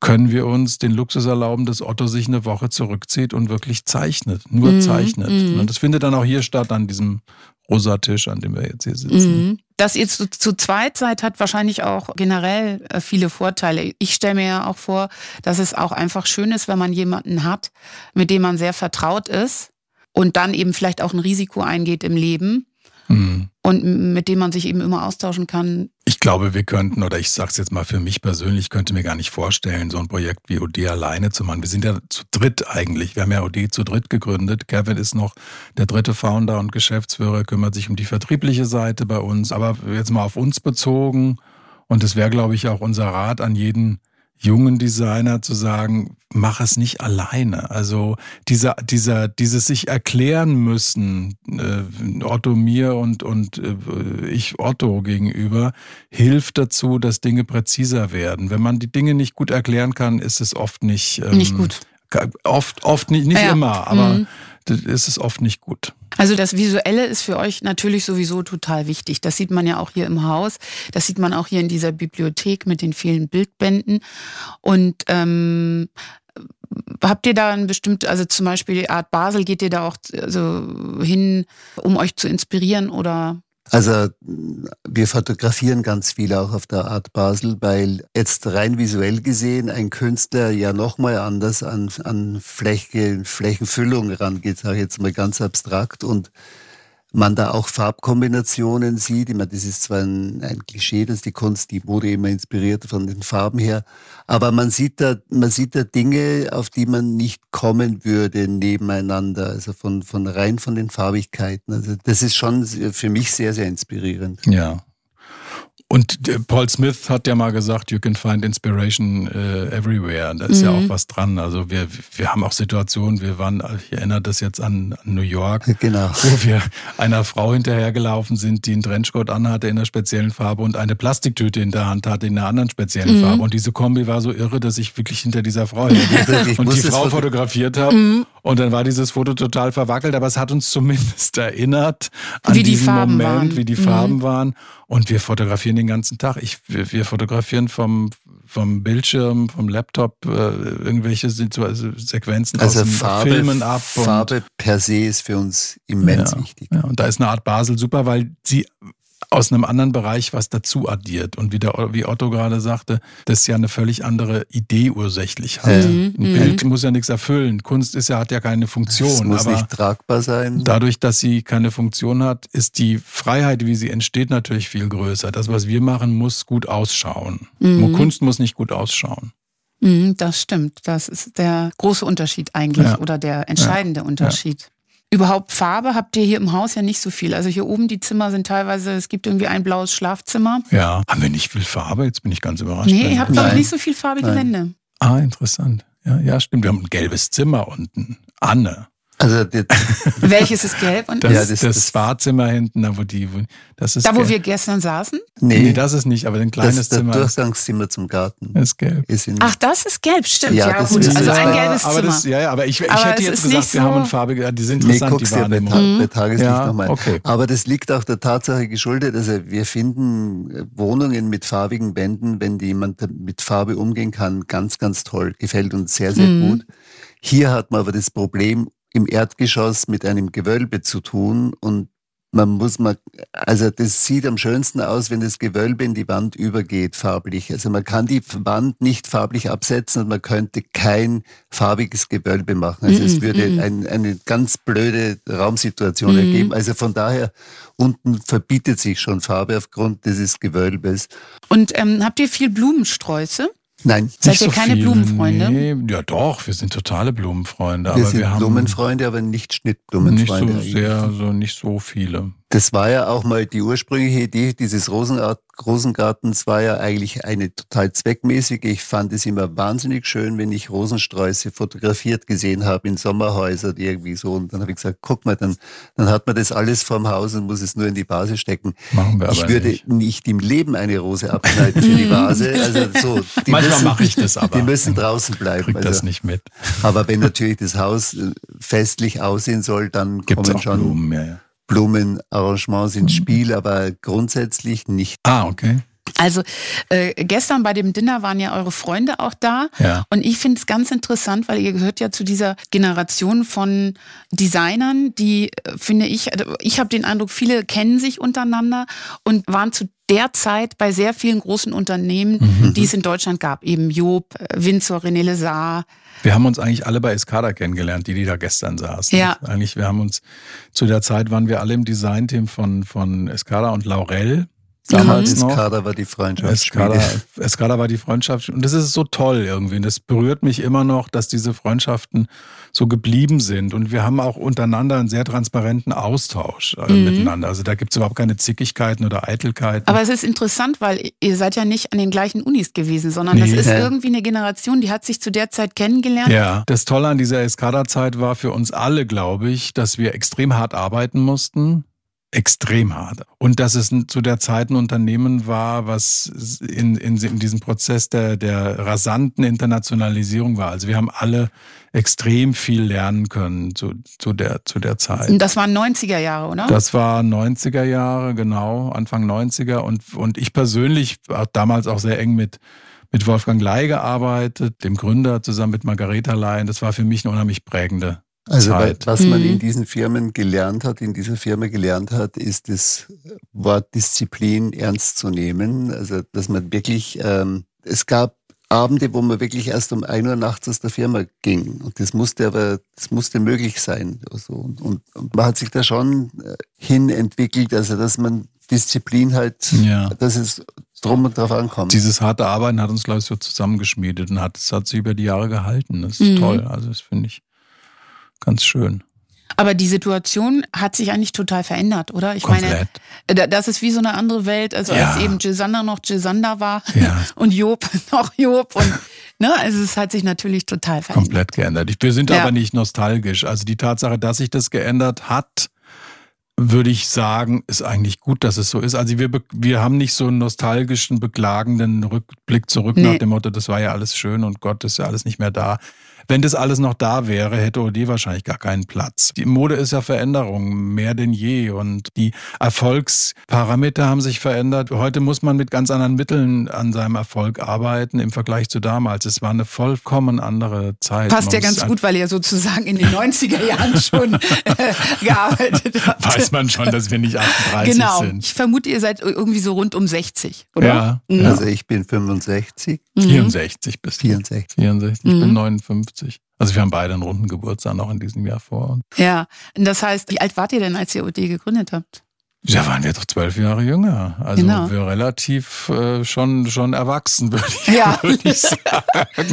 können wir uns den Luxus erlauben, dass Otto sich eine Woche zurückzieht und wirklich zeichnet, nur mhm. zeichnet. Mhm. Und das findet dann auch hier statt an diesem rosa Tisch, an dem wir jetzt hier sitzen. Mhm. Dass ihr zu, zu zweit seid, hat wahrscheinlich auch generell äh, viele Vorteile. Ich stelle mir ja auch vor, dass es auch einfach schön ist, wenn man jemanden hat, mit dem man sehr vertraut ist und dann eben vielleicht auch ein Risiko eingeht im Leben Und mit dem man sich eben immer austauschen kann. Ich glaube, wir könnten, oder ich sage es jetzt mal für mich persönlich, könnte mir gar nicht vorstellen, so ein Projekt wie OD alleine zu machen. Wir sind ja zu dritt eigentlich. Wir haben ja OD zu dritt gegründet. Kevin ist noch der dritte Founder und Geschäftsführer, kümmert sich um die vertriebliche Seite bei uns. Aber jetzt mal auf uns bezogen. Und das wäre, glaube ich, auch unser Rat an jeden jungen Designer zu sagen, mach es nicht alleine. Also dieser, dieser, dieses sich erklären müssen, äh, Otto mir und, und äh, ich Otto gegenüber, hilft dazu, dass Dinge präziser werden. Wenn man die Dinge nicht gut erklären kann, ist es oft nicht. Ähm, nicht gut. Oft, oft nicht, nicht ja. immer, aber mhm. das ist es oft nicht gut. Also das Visuelle ist für euch natürlich sowieso total wichtig. Das sieht man ja auch hier im Haus. Das sieht man auch hier in dieser Bibliothek mit den vielen Bildbänden. Und ähm, habt ihr da ein bestimmt, also zum Beispiel die Art Basel, geht ihr da auch also hin, um euch zu inspirieren oder also wir fotografieren ganz viel auch auf der Art Basel, weil jetzt rein visuell gesehen ein Künstler ja nochmal anders an, an Fläche, Flächenfüllung rangeht, sage ich jetzt mal ganz abstrakt. Und man da auch Farbkombinationen sieht. Ich meine, das ist zwar ein, ein, Klischee, dass die Kunst die Mode immer inspiriert von den Farben her, aber man sieht da, man sieht da Dinge, auf die man nicht kommen würde nebeneinander, also von, von rein von den Farbigkeiten. Also das ist schon für mich sehr, sehr inspirierend. Ja. Und äh, Paul Smith hat ja mal gesagt, you can find inspiration uh, everywhere. Da ist mhm. ja auch was dran. Also wir, wir haben auch Situationen, wir waren, ich erinnere das jetzt an, an New York, *laughs* genau. wo wir einer Frau hinterhergelaufen sind, die einen Trenchcoat anhatte in einer speziellen Farbe und eine Plastiktüte in der Hand hatte in einer anderen speziellen mhm. Farbe. Und diese Kombi war so irre, dass ich wirklich hinter dieser Frau *laughs* und die Frau fotografiert habe. Mhm. Und dann war dieses Foto total verwackelt, aber es hat uns zumindest *laughs* erinnert an wie diesen die Moment, waren. wie die Farben mhm. waren. Und wir fotografieren den ganzen Tag. Ich, wir, wir fotografieren vom, vom Bildschirm, vom Laptop äh, irgendwelche Sequenzen also aus Farbe, Filmen ab. Farbe per se ist für uns immens ja, wichtig. Ja, und da ist eine Art Basel super, weil sie aus einem anderen Bereich was dazu addiert. Und wie, der, wie Otto gerade sagte, das ja eine völlig andere Idee ursächlich hat. Ja. Ein mhm. Bild muss ja nichts erfüllen. Kunst ist ja, hat ja keine Funktion. Es muss nicht tragbar sein. Dadurch, dass sie keine Funktion hat, ist die Freiheit, wie sie entsteht, natürlich viel größer. Das, was wir machen, muss gut ausschauen. Mhm. Kunst muss nicht gut ausschauen. Mhm, das stimmt. Das ist der große Unterschied eigentlich ja. oder der entscheidende ja. Unterschied. Überhaupt Farbe habt ihr hier im Haus ja nicht so viel. Also hier oben die Zimmer sind teilweise, es gibt irgendwie ein blaues Schlafzimmer. Ja, haben wir nicht viel Farbe? Jetzt bin ich ganz überrascht. Nee, ihr habt doch nicht so viel farbige Nein. Wände. Ah, interessant. Ja, ja, stimmt. Wir haben ein gelbes Zimmer unten. Anne. Also *laughs* Welches ist gelb? Und das, ja, das, das Badezimmer hinten, da wo die, wo, das ist Da, wo gelb. wir gestern saßen? Nee, nee, das ist nicht, aber ein kleines das, Zimmer. Das Durchgangszimmer zum Garten. Ist gelb. Ist Ach, das ist gelb, stimmt. Ja, ja gut. Also ein gelbes aber Zimmer. Das, ja, ja, aber ich, ich aber hätte jetzt gesagt, so wir haben eine farbige, die sind interessant, nee, die Wahrnehmung. Bei, mhm. bei Tageslicht ja, nochmal. Okay. Aber das liegt auch der Tatsache geschuldet, also wir finden äh, Wohnungen mit farbigen Wänden, wenn jemand mit Farbe umgehen kann, ganz, ganz toll. Gefällt uns sehr, sehr mhm. gut. Hier hat man aber das Problem, im Erdgeschoss mit einem Gewölbe zu tun und man muss mal, also das sieht am schönsten aus, wenn das Gewölbe in die Wand übergeht, farblich. Also man kann die Wand nicht farblich absetzen und man könnte kein farbiges Gewölbe machen. Also mm -mm, es würde mm ein, eine ganz blöde Raumsituation mm ergeben. Also von daher, unten verbietet sich schon Farbe aufgrund dieses Gewölbes. Und ähm, habt ihr viel Blumensträuße? Nein. Seid ihr so keine viele, Blumenfreunde? Nee, ja doch, wir sind totale Blumenfreunde. Wir aber sind wir haben Blumenfreunde, aber nicht Schnittblumenfreunde. Nicht so sehr, so nicht so viele. Das war ja auch mal die ursprüngliche Idee dieses Rosenart Rosengartens war ja eigentlich eine total zweckmäßige. Ich fand es immer wahnsinnig schön, wenn ich Rosensträuße fotografiert gesehen habe in Sommerhäusern irgendwie so. Und dann habe ich gesagt, guck mal, dann, dann hat man das alles vorm Haus und muss es nur in die Vase stecken. Machen wir aber ich würde nicht. nicht im Leben eine Rose abschneiden für die *laughs* Vase. Also so, die Manchmal mache ich das aber. Die müssen draußen bleiben. Krieg also, das nicht mit. Aber wenn natürlich das Haus äh, festlich aussehen soll, dann Gibt's kommen schon Blumen, ja, ja. Blumenarrangements ins Spiel, aber grundsätzlich nicht. Ah, okay. Also äh, gestern bei dem Dinner waren ja eure Freunde auch da. Ja. Und ich finde es ganz interessant, weil ihr gehört ja zu dieser Generation von Designern, die, äh, finde ich, also ich habe den Eindruck, viele kennen sich untereinander und waren zu der Zeit bei sehr vielen großen Unternehmen, mhm. die es in Deutschland gab. Eben Job, äh, Windsor, René Lesar, wir haben uns eigentlich alle bei Escada kennengelernt, die, die da gestern saßen. Ja. Eigentlich, wir haben uns, zu der Zeit waren wir alle im Designteam von, von Escada und Laurel. Damals mhm. noch. Escada war die Freundschaft. Escada, Escada war die Freundschaft. Und das ist so toll irgendwie. Und das berührt mich immer noch, dass diese Freundschaften so geblieben sind. Und wir haben auch untereinander einen sehr transparenten Austausch äh, mhm. miteinander. Also da gibt es überhaupt keine Zickigkeiten oder Eitelkeiten. Aber es ist interessant, weil ihr seid ja nicht an den gleichen Unis gewesen, sondern nee. das ist irgendwie eine Generation, die hat sich zu der Zeit kennengelernt. Ja, das Tolle an dieser Escada-Zeit war für uns alle, glaube ich, dass wir extrem hart arbeiten mussten extrem hart. Und dass es zu der Zeit ein Unternehmen war, was in, in, in diesem Prozess der, der rasanten Internationalisierung war. Also wir haben alle extrem viel lernen können zu, zu, der, zu der Zeit. Das waren 90er Jahre, oder? Das war 90er Jahre, genau, Anfang 90er. Und, und ich persönlich habe damals auch sehr eng mit, mit Wolfgang Ley gearbeitet, dem Gründer, zusammen mit Margareta Ley. Das war für mich eine unheimlich prägende also Zeit. was man in mhm. diesen Firmen gelernt hat, in dieser Firma gelernt hat, ist das Wort Disziplin ernst zu nehmen. Also dass man wirklich, ähm, es gab Abende, wo man wirklich erst um ein Uhr nachts aus der Firma ging. Und das musste aber, das musste möglich sein. Also, und, und man hat sich da schon äh, hin entwickelt, also dass man Disziplin halt, ja. dass es drum und drauf ankommt. Dieses harte Arbeiten hat uns, glaube ich, so zusammengeschmiedet und hat, es hat sich über die Jahre gehalten. Das ist mhm. toll. Also das finde ich ganz schön. Aber die Situation hat sich eigentlich total verändert, oder? Ich Komplett. meine, das ist wie so eine andere Welt, also ja. als eben Gisander noch Gisander war ja. *laughs* und Job *laughs* noch Job und ne, also es hat sich natürlich total verändert. Komplett geändert. Wir sind ja. aber nicht nostalgisch. Also die Tatsache, dass sich das geändert hat, würde ich sagen, ist eigentlich gut, dass es so ist. Also wir, wir haben nicht so einen nostalgischen, beklagenden Rückblick zurück nee. nach dem Motto, das war ja alles schön und Gott ist ja alles nicht mehr da. Wenn das alles noch da wäre, hätte OD wahrscheinlich gar keinen Platz. Die Mode ist ja Veränderung, mehr denn je. Und die Erfolgsparameter haben sich verändert. Heute muss man mit ganz anderen Mitteln an seinem Erfolg arbeiten im Vergleich zu damals. Es war eine vollkommen andere Zeit. Passt ja ganz gut, weil ihr sozusagen in den 90er Jahren schon *laughs* äh, gearbeitet habt. Weiß man schon, dass wir nicht 38 genau. sind. Ich vermute, ihr seid irgendwie so rund um 60, oder? Ja. Mhm. Also ich bin 65. Mhm. 64 bis 64. 64. Ich mhm. bin 59. 50. Also wir haben beide einen runden Geburtstag noch in diesem Jahr vor. Ja, das heißt, wie alt wart ihr denn, als ihr OD gegründet habt? Ja, waren wir doch zwölf Jahre jünger. Also genau. wir relativ äh, schon, schon erwachsen, würde ich, ja. *laughs* würd ich sagen.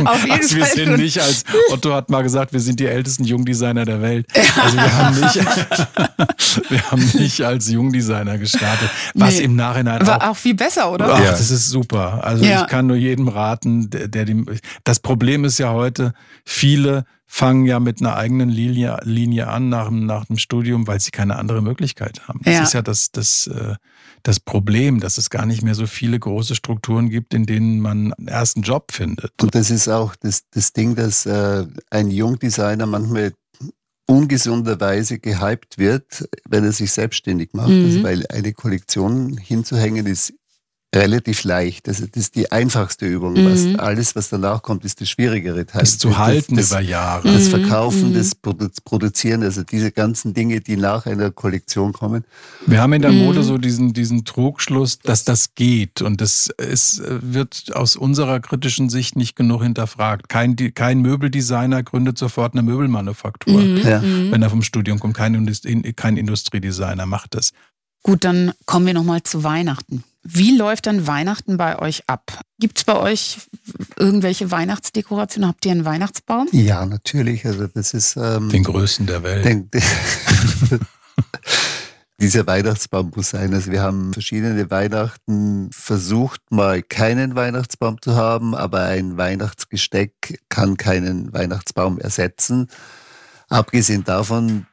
Auf jeden also wir Fall sind nicht als, Otto hat mal gesagt, wir sind die ältesten Jungdesigner der Welt. Also wir haben nicht, *laughs* wir haben nicht als Jungdesigner gestartet. Was nee. im Nachhinein War auch, auch viel besser, oder? Ach, ja. das ist super. Also ja. ich kann nur jedem raten, der, der dem, das Problem ist ja heute, viele fangen ja mit einer eigenen Linie, Linie an nach, nach dem Studium, weil sie keine andere Möglichkeit haben. Das ja. ist ja das, das, äh, das Problem, dass es gar nicht mehr so viele große Strukturen gibt, in denen man einen ersten Job findet. Und das ist auch das, das Ding, dass äh, ein Jungdesigner manchmal ungesunderweise gehypt wird, wenn er sich selbstständig macht. Mhm. Also weil eine Kollektion hinzuhängen ist relativ leicht. Das, das ist die einfachste Übung. Mhm. Was, alles, was danach kommt, ist der schwierigere Teil. Das zu halten das, über Jahre. Das. Verkaufen, mhm. das Produzieren, also diese ganzen Dinge, die nach einer Kollektion kommen. Wir haben in der Mode mhm. so diesen, diesen Trugschluss, dass das geht. Und das ist, wird aus unserer kritischen Sicht nicht genug hinterfragt. Kein, kein Möbeldesigner gründet sofort eine Möbelmanufaktur, mhm. ja. Mhm. wenn er vom Studium kommt. Kein, kein Industriedesigner macht das. Gut, dann kommen wir nochmal zu Weihnachten. Wie läuft dann Weihnachten bei euch ab? Gibt es bei euch irgendwelche Weihnachtsdekorationen? Habt ihr einen Weihnachtsbaum? Ja, natürlich. Also das ist ähm, den größten der Welt. Den, *laughs* dieser Weihnachtsbaum muss sein. Also wir haben verschiedene Weihnachten versucht, mal keinen Weihnachtsbaum zu haben, aber ein Weihnachtsgesteck kann keinen Weihnachtsbaum ersetzen. Abgesehen davon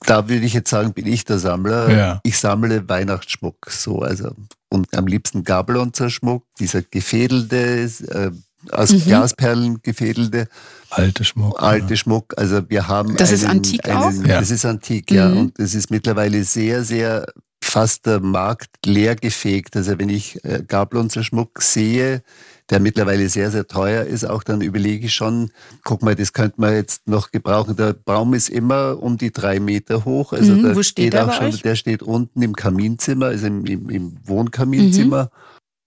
da würde ich jetzt sagen, bin ich der Sammler. Ja. Ich sammle Weihnachtsschmuck. So, also, und am liebsten Gablonzer Schmuck, dieser gefädelte, äh, aus mhm. Glasperlen gefädelte. Alte Schmuck. Alte ja. Schmuck. Also wir haben. Das einen, ist antik einen, auch? Ja. Das ist antik, mhm. ja. Und es ist mittlerweile sehr, sehr fast der Markt leer gefegt. Also wenn ich äh, Gablonzer Schmuck sehe, der mittlerweile sehr, sehr teuer ist, auch dann überlege ich schon, guck mal, das könnte man jetzt noch gebrauchen. Der Baum ist immer um die drei Meter hoch. Also mhm, wo steht der auch schon, euch? der steht unten im Kaminzimmer, also im, im, im Wohnkaminzimmer. Mhm.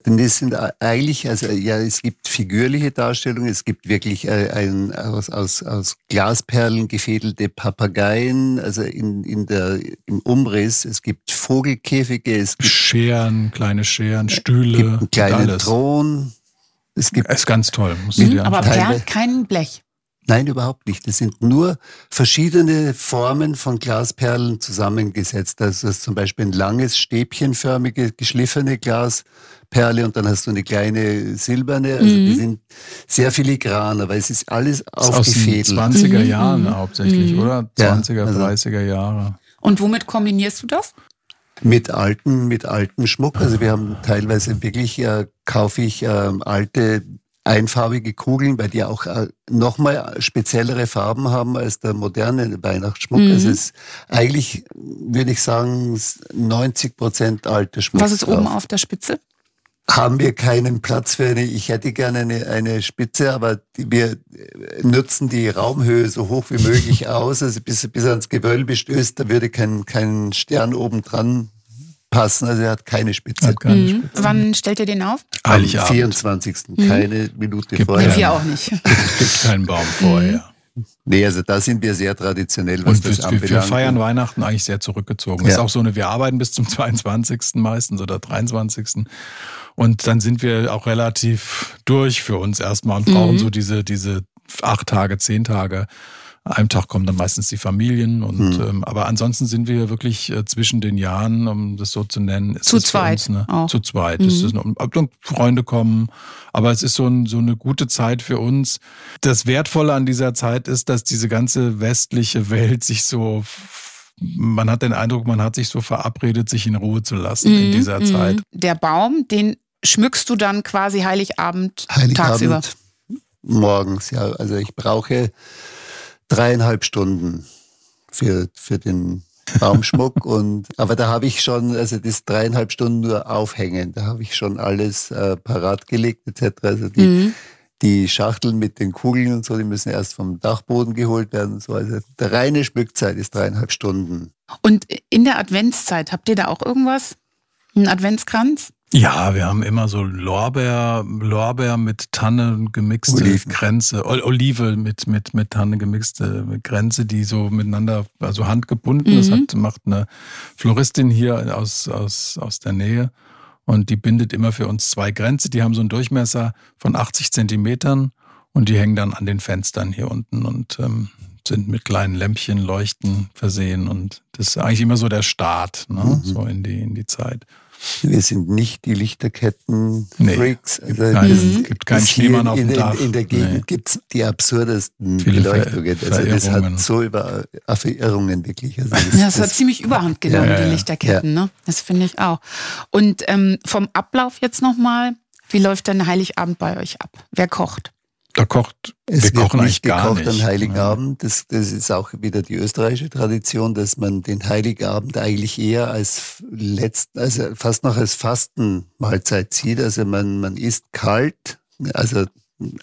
Denn das sind eigentlich, also ja, es gibt figürliche Darstellungen, es gibt wirklich äh, ein, aus, aus, aus Glasperlen gefädelte Papageien, also in, in der, im Umriss, es gibt Vogelkäfige, es gibt Scheren, kleine Scheren, Stühle, es gibt einen kleinen Thron, es gibt ist ganz toll. Muss mhm, aber Perl, kein Blech. Nein, überhaupt nicht. Das sind nur verschiedene Formen von Glasperlen zusammengesetzt. Das ist zum Beispiel ein langes, stäbchenförmige, geschliffene Glasperle und dann hast du eine kleine silberne. Also mhm. die sind sehr filigran, aber es ist alles aufgefädelt. Aus den 20er Jahren mhm. hauptsächlich, mhm. oder? 20er, ja, also 30er Jahre. Und womit kombinierst du das? Mit alten, mit alten Schmuck. Also wir haben teilweise wirklich, äh, kaufe ich äh, alte einfarbige Kugeln, weil die auch äh, nochmal speziellere Farben haben als der moderne Weihnachtsschmuck. Mhm. Also es ist eigentlich, würde ich sagen, 90 Prozent alte Schmuck. Was ist drauf. oben auf der Spitze? Haben wir keinen Platz für eine, ich hätte gerne eine, eine Spitze, aber die, wir nutzen die Raumhöhe so hoch wie möglich *laughs* aus, also bis, bis ans Gewölbe stößt, da würde kein, kein Stern oben dran passen, also er hat keine Spitze. Hat keine mhm. Spitze. Wann stellt ihr den auf? Am 24. Mhm. Keine Minute Gibt vorher. Wir auch nicht. *laughs* Gibt keinen Baum vorher. Nee, also da sind wir sehr traditionell, was und das wir, anbelangt. Wir feiern Weihnachten eigentlich sehr zurückgezogen. Ja. Ist auch so eine, wir arbeiten bis zum *laughs* 22. meistens oder 23. Und dann sind wir auch relativ durch für uns erstmal und brauchen mhm. so diese, diese acht Tage, zehn Tage. Einem Tag kommen dann meistens die Familien und mhm. ähm, aber ansonsten sind wir wirklich äh, zwischen den Jahren, um das so zu nennen, ist zu zweit. Uns, ne, zu zweit. Mhm. Ist eine, Freunde kommen, aber es ist so, ein, so eine gute Zeit für uns. Das Wertvolle an dieser Zeit ist, dass diese ganze westliche Welt sich so man hat den Eindruck, man hat sich so verabredet, sich in Ruhe zu lassen mhm, in dieser Zeit. Mhm. Der Baum, den schmückst du dann quasi Heiligabend, Heiligabend tagsüber? Morgens, ja. Also ich brauche dreieinhalb Stunden für, für den Baumschmuck *laughs* und aber da habe ich schon, also das dreieinhalb Stunden nur aufhängen, da habe ich schon alles äh, parat gelegt etc. Also die, mhm. die Schachteln mit den Kugeln und so, die müssen erst vom Dachboden geholt werden und so. Also der reine Schmückzeit ist dreieinhalb Stunden. Und in der Adventszeit habt ihr da auch irgendwas? Ein Adventskranz? Ja, wir haben immer so Lorbeer, Lorbeer mit Tanne gemixte Oliven. Grenze, Olive mit, mit, mit Tanne gemixte Grenze, die so miteinander, also handgebunden. Mhm. Das hat, macht eine Floristin hier aus, aus, aus der Nähe. Und die bindet immer für uns zwei Grenze. Die haben so einen Durchmesser von 80 Zentimetern und die hängen dann an den Fenstern hier unten und ähm, sind mit kleinen Lämpchen, Leuchten versehen. Und das ist eigentlich immer so der Start, ne? Mhm. so in die, in die Zeit. Wir sind nicht die Lichterketten-Freaks. Nee, also kein, es gibt keinen Schneemann auf dem in, Dach. In der Gegend nee. gibt es die absurdesten Viele Beleuchtungen. Also das hat so über Verirrungen wirklich. Also das, ja, das, das, hat ziemlich überhand genommen, ja, ja, die Lichterketten. Ja. Ne? Das finde ich auch. Und ähm, vom Ablauf jetzt nochmal, wie läuft denn Heiligabend bei euch ab? Wer kocht? Da kocht, es wir wird kochen nicht gar gekocht nicht. an Heiligabend. Das, das ist auch wieder die österreichische Tradition, dass man den Heiligabend eigentlich eher als letzten, also fast noch als Fastenmahlzeit sieht. Also man, man isst kalt, also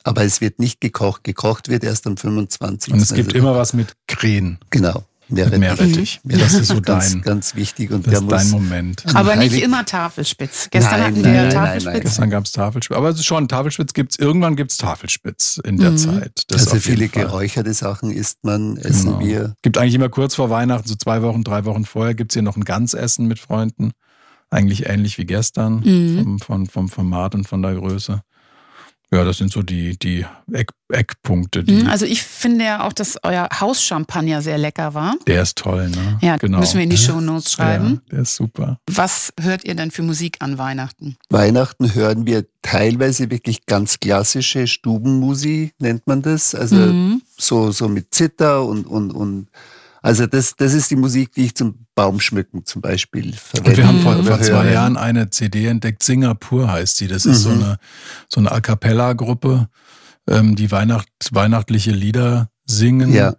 aber es wird nicht gekocht. Gekocht wird erst am 25. Und es gibt also, immer was mit Krähen, Genau. Mit Meerrettich. Ja, Das ist so ganz, dein, ganz wichtig. Und das der ist dein Moment. Aber nicht Heilig- immer Tafelspitz. Gestern Nein, hatten nein, wir nein, Tafelspitz. nein, Gestern gab es Tafelspitz. Aber es ist schon, Tafelspitz gibt's irgendwann gibt's Tafelspitz in der Mhm. Zeit. Das also viele Fall. geräucherte Sachen isst man, essen Genau. wir. Gibt eigentlich immer kurz vor Weihnachten, so zwei Wochen, drei Wochen vorher, gibt's hier noch ein Ganzessen mit Freunden. Eigentlich ähnlich wie gestern Mhm. vom, vom, vom Format und von der Größe. Ja, das sind so die, die Eck, Eckpunkte. Die, Mhm, Also ich finde ja auch, dass euer Hauschampagner sehr lecker war. der ist toll, ne? Ja, genau. müssen wir in die Shownotes schreiben. Ja, der ist super. Was hört ihr denn für Musik an Weihnachten? Weihnachten hören wir teilweise wirklich ganz klassische Stubenmusik, nennt man das. Also Mhm. so, so mit Zither und, und, und also das, das ist die Musik, die ich zum Baumschmücken zum Beispiel verwende. Und wir haben vor, oder vor zwei. Jahren eine CD entdeckt, Singapur heißt sie. Das ist so Mhm. eine, so eine A Cappella-Gruppe, ähm, die Weihnacht, weihnachtliche Lieder singen. Ja.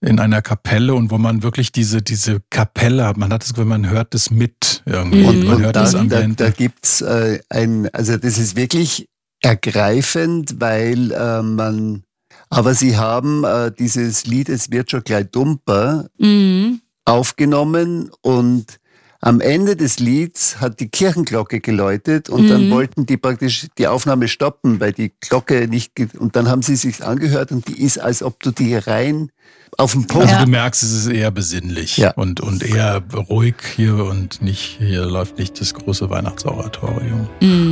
In einer Kapelle und wo man wirklich diese, diese Kapelle hat. Man hat das Gefühl, man hört das mit irgendwie. Mhm. Und, man und hört da, das da, Ambiente. da gibt's äh, ein, also das ist wirklich ergreifend, weil äh, man, aber sie haben äh, dieses Lied, es wird schon gleich dumper, Mhm. aufgenommen und am Ende des Lieds hat die Kirchenglocke geläutet und dann Mhm. wollten die praktisch die Aufnahme stoppen, weil die Glocke nicht, und dann haben sie sich angehört und die ist, als ob du die rein auf den Punkt Also Ja. du merkst, es ist eher besinnlich Ja. und, und eher ruhig hier und nicht, hier läuft nicht das große Weihnachtsoratorium. Mhm.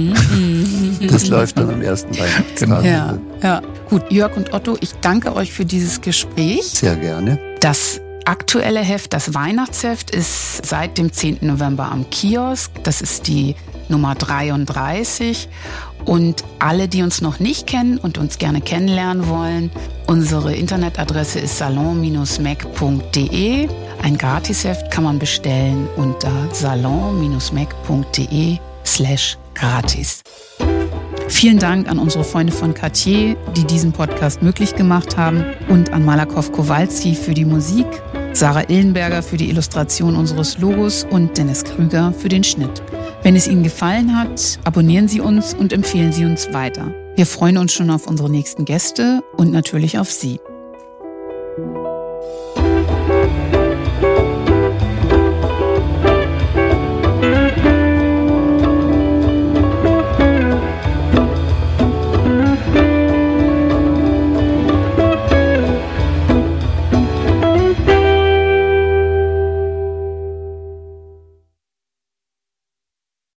Das läuft dann am ersten Weihnachtstag. Genau. Ja, ja. Gut, Jörg und Otto, ich danke euch für dieses Gespräch. Sehr gerne. Das aktuelle Heft, das Weihnachtsheft, ist seit dem 10. November am Kiosk. Das ist die Nummer 33. Und alle, die uns noch nicht kennen und uns gerne kennenlernen wollen, unsere Internetadresse ist salon-mac.de. Ein Gratisheft kann man bestellen unter salon-mac.de slash gratis. Vielen Dank an unsere Freunde von Cartier, die diesen Podcast möglich gemacht haben und an Malakow Kowalski für die Musik, Sarah Illenberger für die Illustration unseres Logos und Dennis Krüger für den Schnitt. Wenn es Ihnen gefallen hat, abonnieren Sie uns und empfehlen Sie uns weiter. Wir freuen uns schon auf unsere nächsten Gäste und natürlich auf Sie.